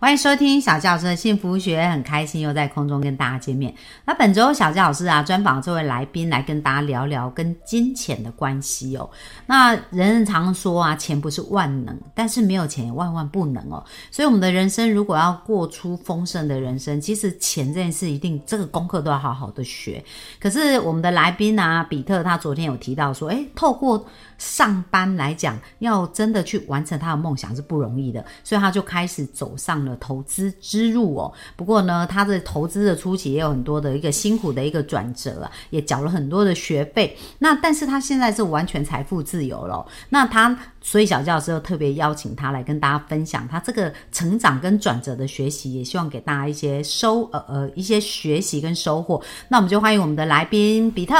欢迎收听小教师的幸福学，很开心又在空中跟大家见面。那本周小教师啊，专访这位来宾来跟大家聊聊跟金钱的关系哦。那人人常说啊，钱不是万能，但是没有钱也万万不能哦。所以我们的人生如果要过出丰盛的人生，其实钱这件事一定这个功课都要好好的学。可是我们的来宾啊，比特他昨天有提到说，诶，透过上班来讲，要真的去完成他的梦想是不容易的，所以他就开始走上了投资之路哦。不过呢，他的投资的初期也有很多的一个辛苦的一个转折啊，也缴了很多的学费。那但是他现在是完全财富自由了。那他所以小教师又特别邀请他来跟大家分享他这个成长跟转折的学习，也希望给大家一些收呃呃一些学习跟收获。那我们就欢迎我们的来宾比特。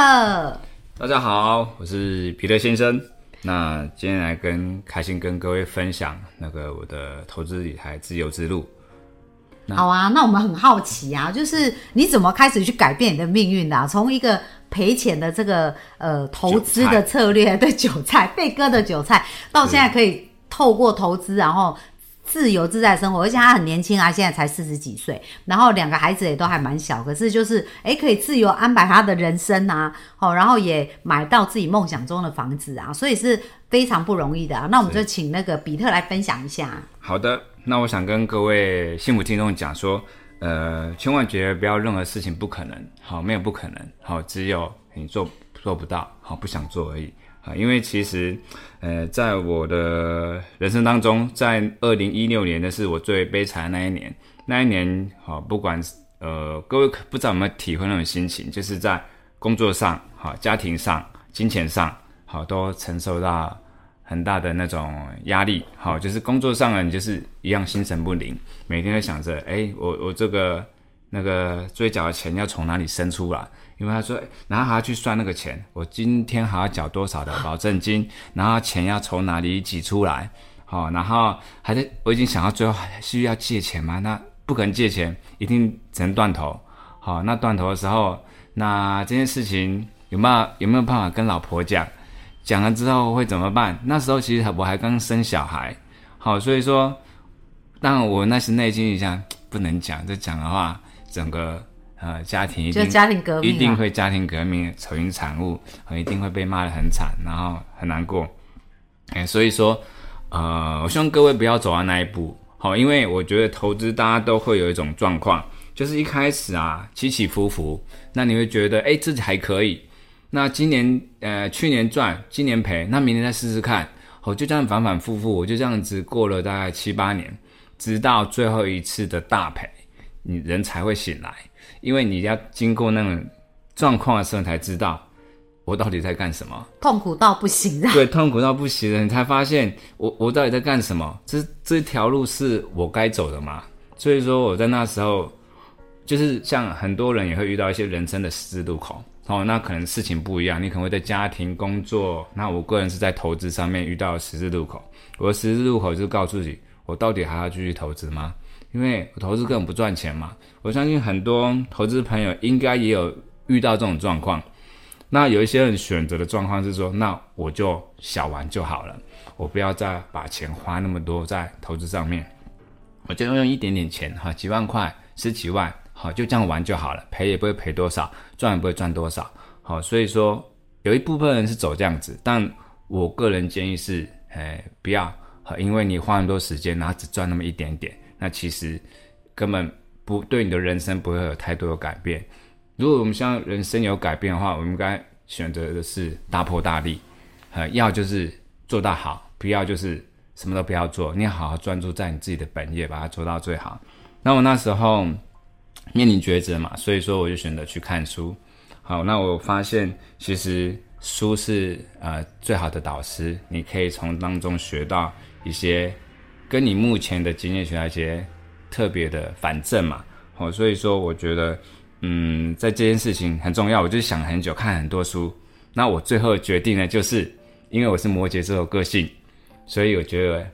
大家好，我是皮特先生。那今天来跟开心跟各位分享那个我的投资理财自由之路。好啊，那我们很好奇啊，就是你怎么开始去改变你的命运的？啊？从一个赔钱的这个呃投资的策略，对韭菜 被割的韭菜，到现在可以透过投资，然后。自由自在生活，而且他很年轻啊，现在才四十几岁，然后两个孩子也都还蛮小，可是就是哎，可以自由安排他的人生啊，好，然后也买到自己梦想中的房子啊，所以是非常不容易的啊。那我们就请那个比特来分享一下。好的，那我想跟各位幸福听众讲说，呃，千万觉得不要任何事情不可能，好，没有不可能，好，只有你做做不到，好，不想做而已。啊，因为其实，呃，在我的人生当中，在二零一六年的是我最悲惨的那一年。那一年，好，不管呃，各位不知道有没有体会那种心情，就是在工作上、好家庭上、金钱上，好都承受到很大的那种压力。好，就是工作上呢，你就是一样心神不宁，每天都想着，哎，我我这个那个追缴的钱要从哪里生出来？因为他说，然后还要去算那个钱，我今天还要缴多少的 保证金，然后钱要从哪里挤出来，好，然后还在我已经想到最后需要借钱吗？那不可能借钱，一定只能断头，好，那断头的时候，那这件事情有没有有没有办法跟老婆讲？讲了之后会怎么办？那时候其实我还刚生小孩，好，所以说，但我那时内心一下不能讲，这讲的话，整个。呃，家庭一定家庭革命，一定会家庭革命丑云产物，一定会被骂得很惨，然后很难过。哎，所以说，呃，我希望各位不要走到那一步，好，因为我觉得投资大家都会有一种状况，就是一开始啊起起伏伏，那你会觉得哎自己还可以，那今年呃去年赚，今年赔，那明年再试试看，好，就这样反反复复，我就这样子过了大概七八年，直到最后一次的大赔，你人才会醒来。因为你要经过那种状况的时候，才知道我到底在干什么，痛苦到不行。对，痛苦到不行了，你才发现我我到底在干什么？这这条路是我该走的吗？所以说我在那时候，就是像很多人也会遇到一些人生的十字路口哦，那可能事情不一样，你可能会在家庭、工作，那我个人是在投资上面遇到十字路口。我的十字路口就是告诉自己，我到底还要继续投资吗？因为我投资根本不赚钱嘛，我相信很多投资朋友应该也有遇到这种状况。那有一些人选择的状况是说，那我就小玩就好了，我不要再把钱花那么多在投资上面，我就用一点点钱哈，几万块、十几万，好就这样玩就好了，赔也不会赔多少，赚也不会赚多少。好，所以说有一部分人是走这样子，但我个人建议是，哎，不要，因为你花很多时间，然后只赚那么一点点。那其实根本不对你的人生不会有太多的改变。如果我们希望人生有改变的话，我们该选择的是大破大立，呃，要就是做到好，不要就是什么都不要做。你要好好专注在你自己的本业，把它做到最好。那我那时候面临抉择嘛，所以说我就选择去看书。好，那我发现其实书是呃最好的导师，你可以从当中学到一些。跟你目前的经验学那些特别的反正嘛，哦，所以说我觉得，嗯，在这件事情很重要，我就想很久，看很多书，那我最后决定呢，就是因为我是摩羯这种个性，所以我觉得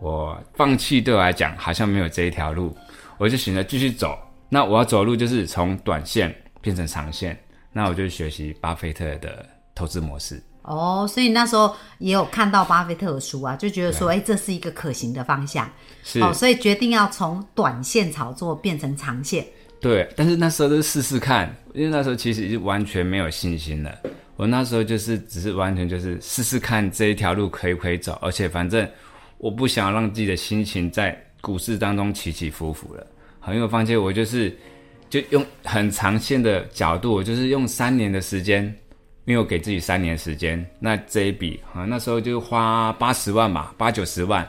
我放弃对我来讲好像没有这一条路，我就选择继续走。那我要走的路就是从短线变成长线，那我就学习巴菲特的投资模式。哦，所以那时候也有看到巴菲特的书啊，就觉得说，哎，这是一个可行的方向。是哦，所以决定要从短线炒作变成长线。对，但是那时候都是试试看，因为那时候其实是完全没有信心了。我那时候就是只是完全就是试试看这一条路可以不可以走，而且反正我不想让自己的心情在股市当中起起伏伏了。好，因为我发现我就是就用很长线的角度，我就是用三年的时间，因为我给自己三年时间，那这一笔啊那时候就花八十万吧，八九十万。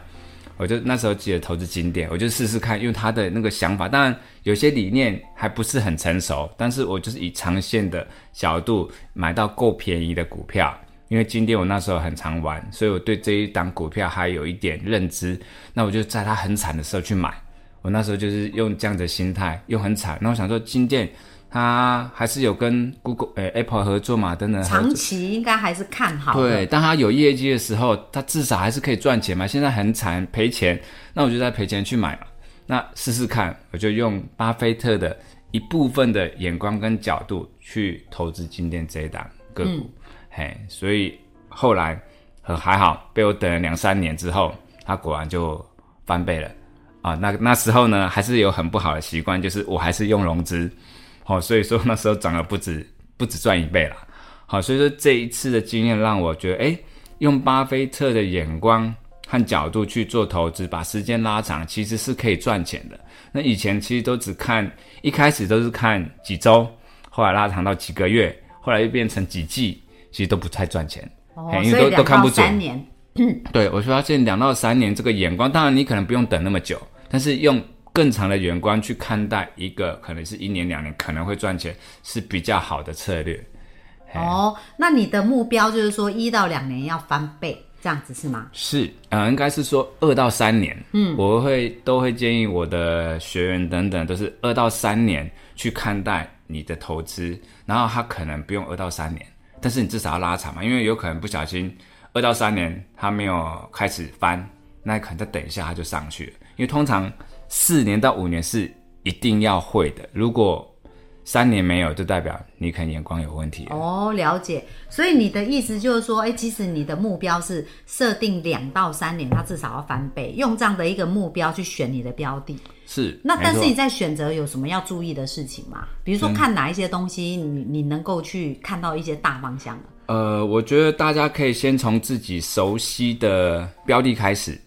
我就那时候记得投资金店，我就试试看，因为他的那个想法，当然有些理念还不是很成熟，但是我就是以长线的角度买到够便宜的股票，因为金店我那时候很常玩，所以我对这一档股票还有一点认知，那我就在它很惨的时候去买，我那时候就是用这样的心态，又很惨，那我想说金店。他还是有跟 Google、呃 Apple 合作嘛，等等。长期应该还是看好。对，当他有业绩的时候，他至少还是可以赚钱嘛。现在很惨，赔钱，那我就在赔钱去买嘛。那试试看，我就用巴菲特的一部分的眼光跟角度去投资今天这一档个股。嘿，所以后来很还好，被我等了两三年之后，它果然就翻倍了啊。那那时候呢，还是有很不好的习惯，就是我还是用融资。好，所以说那时候涨了不止不止赚一倍了。好，所以说这一次的经验让我觉得，哎，用巴菲特的眼光和角度去做投资，把时间拉长，其实是可以赚钱的。那以前其实都只看，一开始都是看几周，后来拉长到几个月，后来又变成几季，其实都不太赚钱。哦，因为都都看不准。三年。对，我发现两到三年这个眼光，当然你可能不用等那么久，但是用。更长的眼光去看待一个可能是一年两年可能会赚钱是比较好的策略。哦，那你的目标就是说一到两年要翻倍这样子是吗？是，呃，应该是说二到三年。嗯，我会都会建议我的学员等等都是二到三年去看待你的投资，然后他可能不用二到三年，但是你至少要拉长嘛，因为有可能不小心二到三年他没有开始翻，那可能再等一下他就上去了，因为通常。四年到五年是一定要会的，如果三年没有，就代表你可能眼光有问题。哦，了解。所以你的意思就是说，哎，其实你的目标是设定两到三年，它至少要翻倍，用这样的一个目标去选你的标的。是。那但是你在选择有什么要注意的事情吗？比如说看哪一些东西，你你能够去看到一些大方向呃，我觉得大家可以先从自己熟悉的标的开始。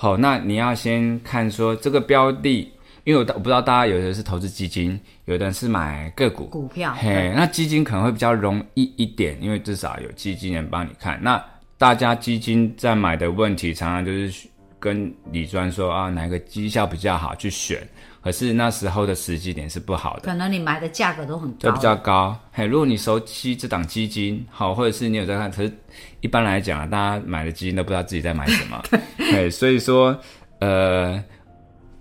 好，那你要先看说这个标的，因为我我不知道大家有的是投资基金，有的是买个股股票。嘿，那基金可能会比较容易一点，因为至少有基金人帮你看。那大家基金在买的问题，常常就是跟李专说啊，哪个绩效比较好去选。可是那时候的时机点是不好的，可能你买的价格都很高，都比较高。嘿，如果你熟悉这档基金，好，或者是你有在看，可是一般来讲啊，大家买的基金都不知道自己在买什么。对，所以说，呃，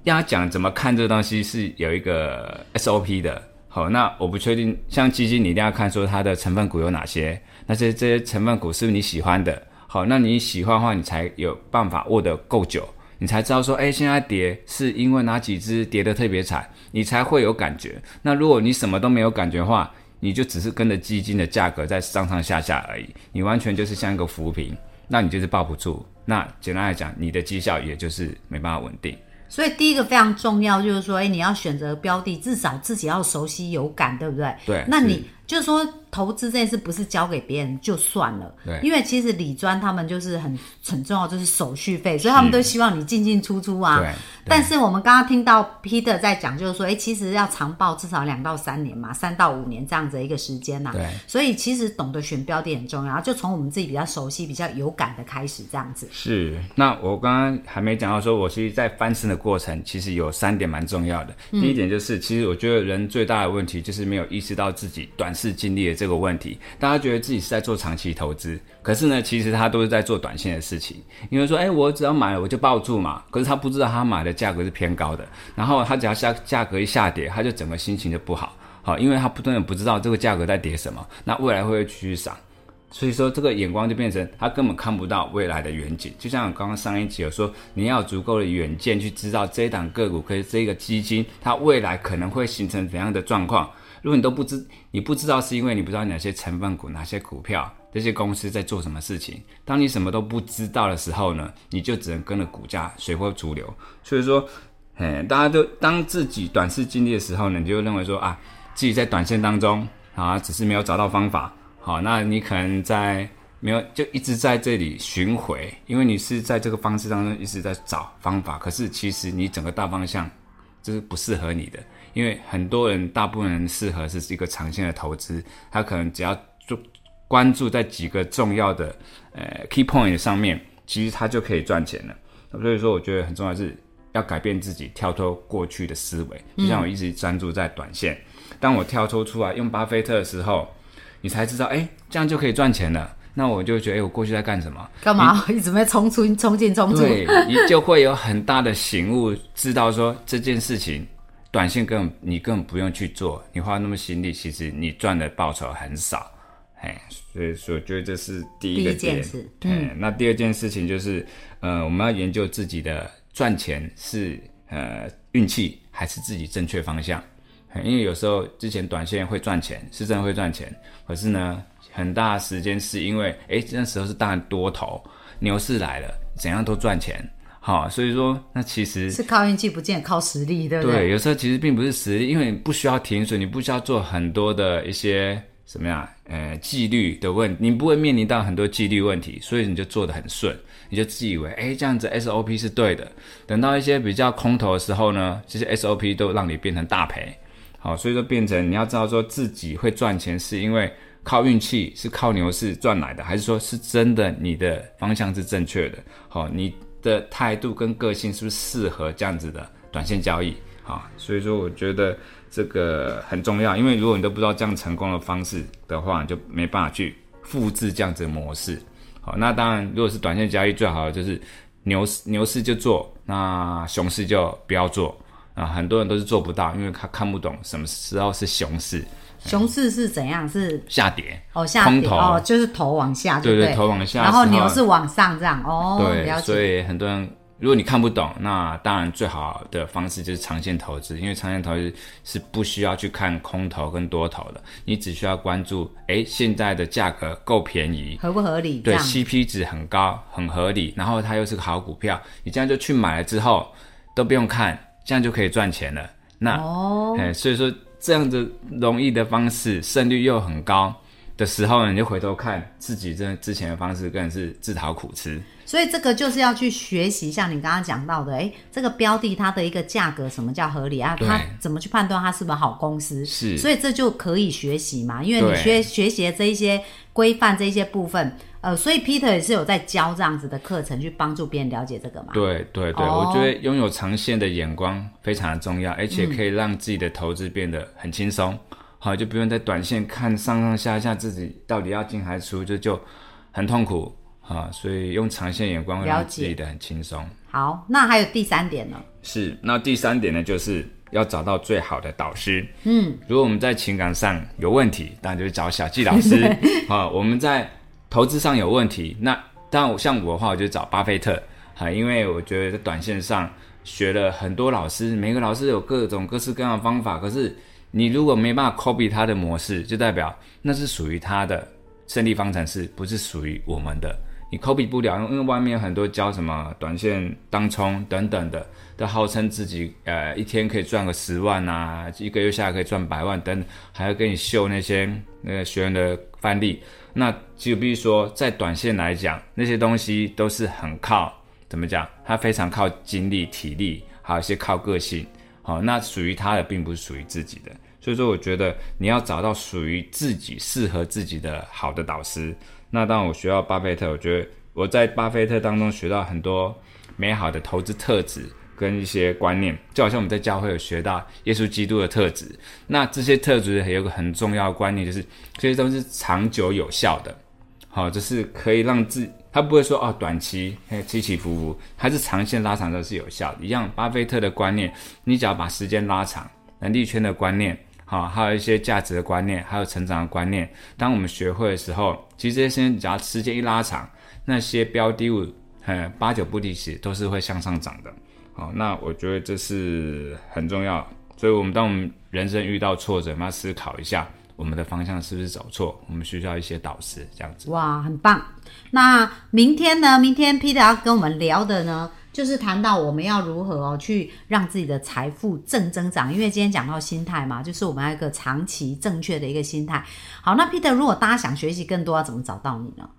要讲怎么看这个东西是有一个 SOP 的。好，那我不确定，像基金你一定要看说它的成分股有哪些，那这这些成分股是不是你喜欢的？好，那你喜欢的话，你才有办法握得够久。你才知道说，哎，现在跌是因为哪几只跌得特别惨，你才会有感觉。那如果你什么都没有感觉的话，你就只是跟着基金的价格在上上下下而已，你完全就是像一个浮萍，那你就是抱不住。那简单来讲，你的绩效也就是没办法稳定。所以第一个非常重要就是说，哎，你要选择标的，至少自己要熟悉有感，对不对？对。那你就是说。投资这件事不是交给别人就算了，对，因为其实理专他们就是很很重要，就是手续费，所以他们都希望你进进出出啊。对。但是我们刚刚听到 Peter 在讲，就是说，哎，其实要长报至少两到三年嘛，三到五年这样子一个时间呐。对。所以其实懂得选标的很重要，就从我们自己比较熟悉、比较有感的开始这样子。是。那我刚刚还没讲到，说我其实，在翻身的过程，其实有三点蛮重要的。嗯第一点就是，其实我觉得人最大的问题就是没有意识到自己短是经历了。这个问题，大家觉得自己是在做长期投资，可是呢，其实他都是在做短线的事情。因为说，哎，我只要买了我就抱住嘛，可是他不知道他买的价格是偏高的，然后他只要下价格一下跌，他就整个心情就不好，好，因为他不断的不知道这个价格在跌什么，那未来会不会继续涨？所以说这个眼光就变成他根本看不到未来的远景。就像我刚刚上一集有说，你要有足够的远见去知道这一档个股，可以这个基金它未来可能会形成怎样的状况。如果你都不知，你不知道是因为你不知道哪些成分股、哪些股票、这些公司在做什么事情。当你什么都不知道的时候呢，你就只能跟着股价随波逐流。所以说，哎，大家都当自己短视经历的时候呢，你就认为说啊，自己在短线当中啊，只是没有找到方法。好，那你可能在没有就一直在这里巡回，因为你是在这个方式当中一直在找方法。可是其实你整个大方向就是不适合你的。因为很多人，大部分人适合是一个长线的投资，他可能只要做关注在几个重要的呃 key point 上面，其实他就可以赚钱了。所以说，我觉得很重要是要改变自己，跳脱过去的思维。就像我一直专注在短线，当我跳脱出来用巴菲特的时候，你才知道，哎，这样就可以赚钱了。那我就觉得，哎，我过去在干什么？干嘛 一直在冲出、冲进、冲出？对，你就会有很大的醒悟，知道说这件事情。短线根本你根本不用去做，你花那么心力，其实你赚的报酬很少，哎，所以说我觉得这是第一个点。嗯，那第二件事情就是，呃，我们要研究自己的赚钱是呃运气还是自己正确方向，因为有时候之前短线会赚钱，是真的会赚钱，可是呢，很大时间是因为，哎，那时候是大多头，牛市来了，怎样都赚钱。好，所以说那其实是靠运气，不见靠实力，对不对？对，有时候其实并不是实力，因为你不需要停损，你不需要做很多的一些什么呀，呃，纪律的问，你不会面临到很多纪律问题，所以你就做的很顺，你就自以为哎这样子 SOP 是对的。等到一些比较空头的时候呢，这些 SOP 都让你变成大赔。好，所以说变成你要知道说自己会赚钱是因为靠运气，是靠牛市赚来的，还是说是真的你的方向是正确的？好，你。的态度跟个性是不是适合这样子的短线交易？啊，所以说我觉得这个很重要，因为如果你都不知道这样成功的方式的话，你就没办法去复制这样子的模式。好，那当然，如果是短线交易，最好的就是牛市牛市就做，那熊市就不要做啊。很多人都是做不到，因为他看不懂什么时候是熊市。熊市是怎样？是下跌哦，下跌哦，就是头往下，对对，头往下，然后牛是往上这样哦。对，所以很多人，如果你看不懂，那当然最好的方式就是长线投资，因为长线投资是不需要去看空头跟多头的，你只需要关注，哎，现在的价格够便宜，合不合理？对，CP 值很高，很合理，然后它又是个好股票，你这样就去买了之后都不用看，这样就可以赚钱了。那哦，哎，所以说。这样子容易的方式，胜率又很高的时候呢，你就回头看自己这之前的方式，更是自讨苦吃。所以这个就是要去学习，像你刚刚讲到的，哎，这个标的它的一个价格，什么叫合理啊？它怎么去判断它是不是好公司？是，所以这就可以学习嘛，因为你学学习这一些规范这一些部分。呃，所以 Peter 也是有在教这样子的课程，去帮助别人了解这个嘛？对对对，我觉得拥有长线的眼光非常的重要，而且可以让自己的投资变得很轻松。好，就不用在短线看上上下下，自己到底要进还是出，就就很痛苦啊。所以用长线眼光让自己的很轻松。好，那还有第三点呢？是，那第三点呢，就是要找到最好的导师。嗯，如果我们在情感上有问题，当然就是找小纪老师 啊。我们在投资上有问题，那但我像我的话，我就找巴菲特啊，因为我觉得在短线上学了很多老师，每个老师有各种各式各样的方法，可是你如果没办法 copy 他的模式，就代表那是属于他的胜利方程式，不是属于我们的。你 copy 不了，因为外面有很多教什么短线当冲等等的，都号称自己呃一天可以赚个十万啊，一个月下来可以赚百万等，还要给你秀那些那个学员的范例。那就比如说，在短线来讲，那些东西都是很靠怎么讲？它非常靠精力、体力，还有一些靠个性。好，那属于他的，并不是属于自己的。所以说，我觉得你要找到属于自己、适合自己的好的导师。那当我学到巴菲特，我觉得我在巴菲特当中学到很多美好的投资特质。跟一些观念，就好像我们在教会有学到耶稣基督的特质，那这些特质还有个很重要的观念，就是这些都是长久有效的，好，就是可以让自他不会说哦短期起起伏伏，还是长线拉长都是有效的。一样，巴菲特的观念，你只要把时间拉长，能力圈的观念，好，还有一些价值的观念，还有成长的观念。当我们学会的时候，其实这些只要时间一拉长，那些标的物，呃，八九不离十都是会向上涨的。好，那我觉得这是很重要。所以，我们当我们人生遇到挫折，我们要思考一下，我们的方向是不是走错？我们需要一些导师，这样子。哇，很棒！那明天呢？明天 Peter 要跟我们聊的呢，就是谈到我们要如何，去让自己的财富正增长。因为今天讲到心态嘛，就是我们要一个长期正确的一个心态。好，那 Peter，如果大家想学习更多，要怎么找到你呢？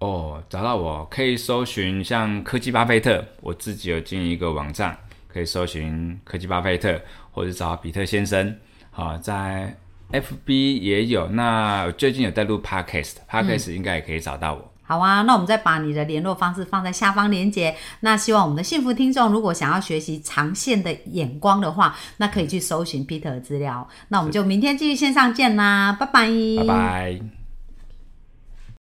哦，找到我可以搜寻像科技巴菲特，我自己有经营一个网站，可以搜寻科技巴菲特，或者找比特先生。好，在 FB 也有。那最近有在录 Podcast，Podcast 应该也可以找到我。好啊，那我们再把你的联络方式放在下方连接。那希望我们的幸福听众，如果想要学习长线的眼光的话，那可以去搜寻 Peter 的资料。那我们就明天继续线上见啦，拜拜，拜拜。